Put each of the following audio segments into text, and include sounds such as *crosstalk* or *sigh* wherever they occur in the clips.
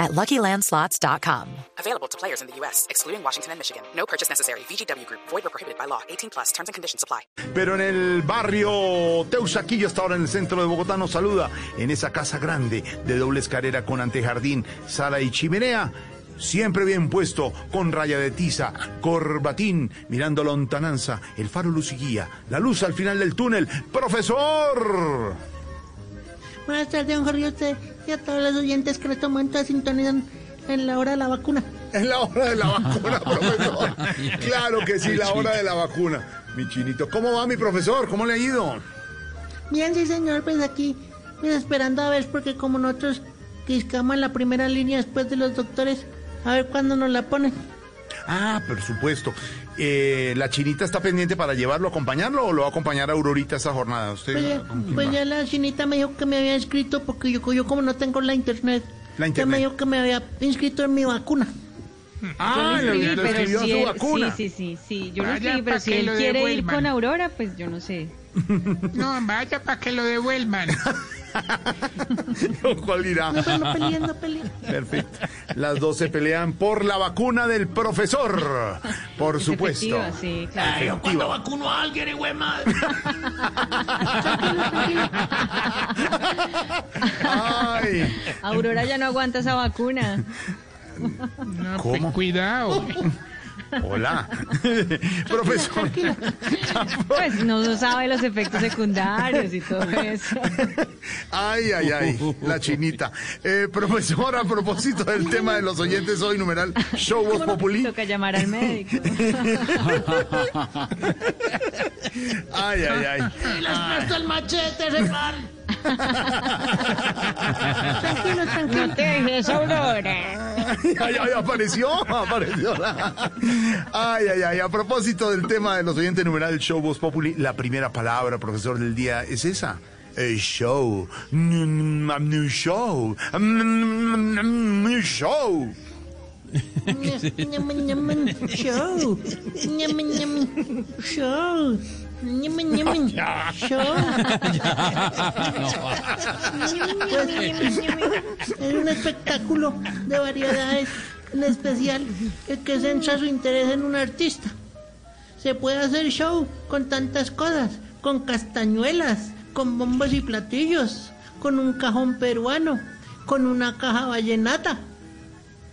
at LuckyLandSlots.com. Available to players in the U.S., excluding Washington and Michigan. No purchase necessary. VGW Group. Void or prohibited by law. 18 plus. Terms and conditions apply. Pero en el barrio Teusaquillo, hasta ahora en el centro de Bogotá, nos saluda en esa casa grande de doble escalera con antejardín, sala y chimenea. Siempre bien puesto, con raya de tiza, corbatín, mirando la lontananza, el faro luz y guía, la luz al final del túnel. ¡Profesor! Buenas tardes, don Jorge, usted y a todos los oyentes que en este momento sintonizan en la hora de la vacuna. Es la hora de la vacuna, *laughs* profesor. Claro que sí, la hora de la vacuna. Mi chinito, ¿cómo va mi profesor? ¿Cómo le ha ido? Bien, sí, señor, pues aquí, pues esperando a ver, porque como nosotros quiscamos en la primera línea después de los doctores, a ver cuándo nos la ponen. Ah, por supuesto. Eh, ¿La chinita está pendiente para llevarlo, acompañarlo o lo va a acompañar a Aurorita esa jornada? ¿Usted Pues ya, pues ya la chinita me dijo que me había inscrito, porque yo, yo como no tengo la internet, La ya internet. me dijo que me había inscrito en mi vacuna. Ah, Yo escribí, pero escribió si su él- vacuna. Sí, sí, sí, sí. Yo lo Vaya escribí, pero si que él lo quiere ir devuelvan. con Aurora, pues yo no sé. *laughs* No, vaya para que lo devuelvan. *laughs* *laughs* ¿Cuál dirá? No, pero no peleen, no peleen. Perfecto. Las dos se pelean por la vacuna del profesor. Por Es supuesto. efectiva, sí, claro. Efectiva. vacuno a alguien, güey, madre? Ay, Aurora ya no aguanta esa vacuna. No, ¿Cómo? pues cuidado. *laughs* hola. *laughs* profesor. Pues no sabe los efectos secundarios y todo eso. Ay, ay, ay, la chinita. Eh, profesor, a propósito del tema de los oyentes hoy, numeral Show Voz Populi. Toca llamar al médico. *laughs* Ay, ay, ay. Les presto el machete, hermano. Tranquilo, tranquilo. No te dejes, Aurora. Ay, ay, apareció, apareció. Ay, ay, ay. A propósito del tema de los oyentes numeral Show Voz Populi, la primera palabra, profesor del día, es esa. Eh, show. Mm, Show. Mm, Show. Show. Show. Show. Pues, es un espectáculo de variedades, en especial el que centra su interés en un artista. Se puede hacer show con tantas cosas, con castañuelas, con bombos y platillos, con un cajón peruano, con una caja vallenata.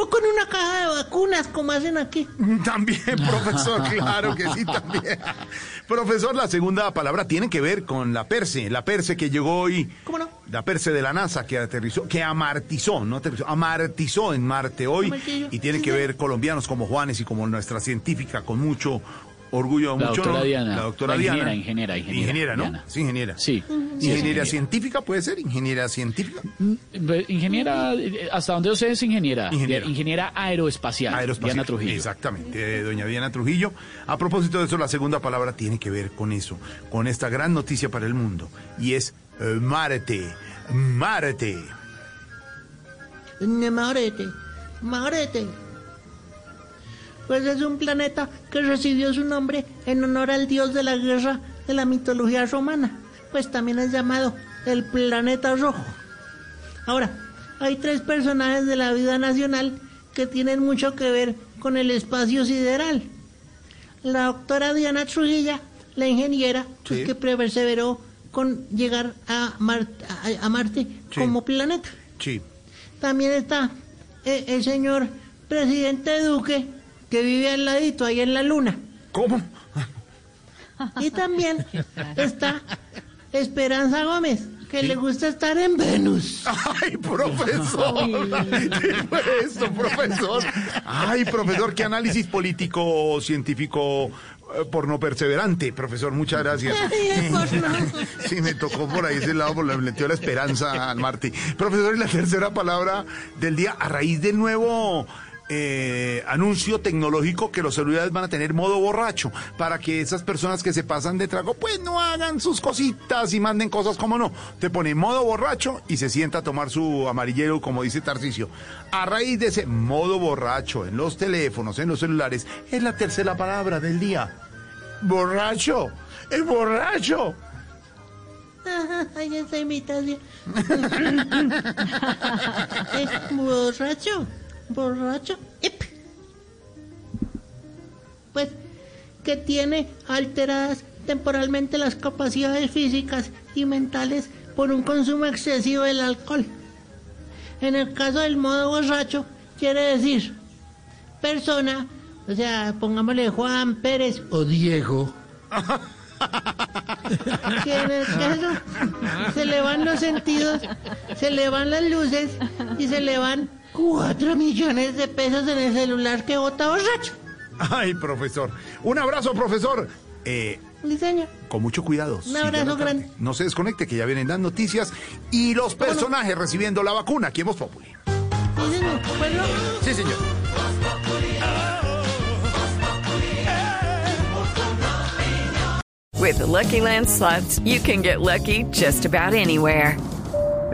O con una caja de vacunas, como hacen aquí. *laughs* También, profesor, *laughs* claro que sí, también. Profesor, la segunda palabra tiene que ver con la Perse, la Perse que llegó hoy, ¿Cómo no? la Perse de la NASA que aterrizó, que amartizó, no aterrizó, amartizó en Marte hoy y tiene que ver colombianos como Juanes y como nuestra científica con mucho orgullo, La mucho doctora Diana. la doctora La Diana. ingeniera, ingeniera, ingeniera, Ingeniera, ¿no? Diana. Sí, ingeniera. Sí. Ingeniería ingeniera. científica puede ser, ingeniera científica. Pues, Ingeniera, eh, hasta donde yo sé es ingeniera. Ingeniera. Ingeniera, aeroespacial. Aeroespacial. Diana Trujillo. Exactamente, eh, doña Diana Trujillo. A propósito de eso, la segunda palabra tiene que ver con eso, con esta gran noticia para el mundo, y es eh, Marte. Marte. Marete, Marete. Pues es un planeta que recibió su nombre en honor al dios de la guerra de la mitología romana, pues también es llamado el planeta rojo. Ahora, hay tres personajes de la vida nacional que tienen mucho que ver con el espacio sideral. La doctora Diana Trujilla, la ingeniera, pues, Sí. que perseveró con llegar a, Mar- a- a Marte Sí. como planeta. Sí. También está eh, el señor presidente Duque, que vive al ladito, ahí en la luna. ¿Cómo? Y también está Esperanza Gómez, que le gusta estar en Venus. Ay, profesor. ¿Qué fue esto, profesor? Ay, profesor, qué análisis político, científico, eh, porno perseverante, profesor, muchas gracias. *laughs* Sí, me tocó por ahí ese lado, por le metió la esperanza al Marte. Profesor, y la tercera palabra del día, a raíz del nuevo eh, anuncio tecnológico que los celulares van a tener modo borracho para que esas personas que se pasan de trago pues no hagan sus cositas y manden cosas como no. Te pone modo borracho y se sienta a tomar su amarillero como dice Tarcicio. A raíz de ese modo borracho en los teléfonos, en los celulares, es la tercera palabra del día. Borracho, es borracho. *laughs* Eh, *laughs* borracho, borracho. Ip. Pues que tiene alteradas temporalmente las capacidades físicas y mentales por un consumo excesivo del alcohol. En el caso del modo borracho, quiere decir persona, o sea, pongámosle Juan Pérez o Diego. *laughs* que en el caso se le van los sentidos, se le van las luces y se le van cuatro millones de pesos en el celular que bota borracho. Ay, profesor. Un abrazo, profesor. Eh, con mucho cuidado. Un abrazo grande. No se desconecte, que ya vienen las noticias y los personajes recibiendo la vacuna aquí en Voz Populi. Sí, señor. Sí, señor. With the Lucky Land slots, you can get lucky just about anywhere.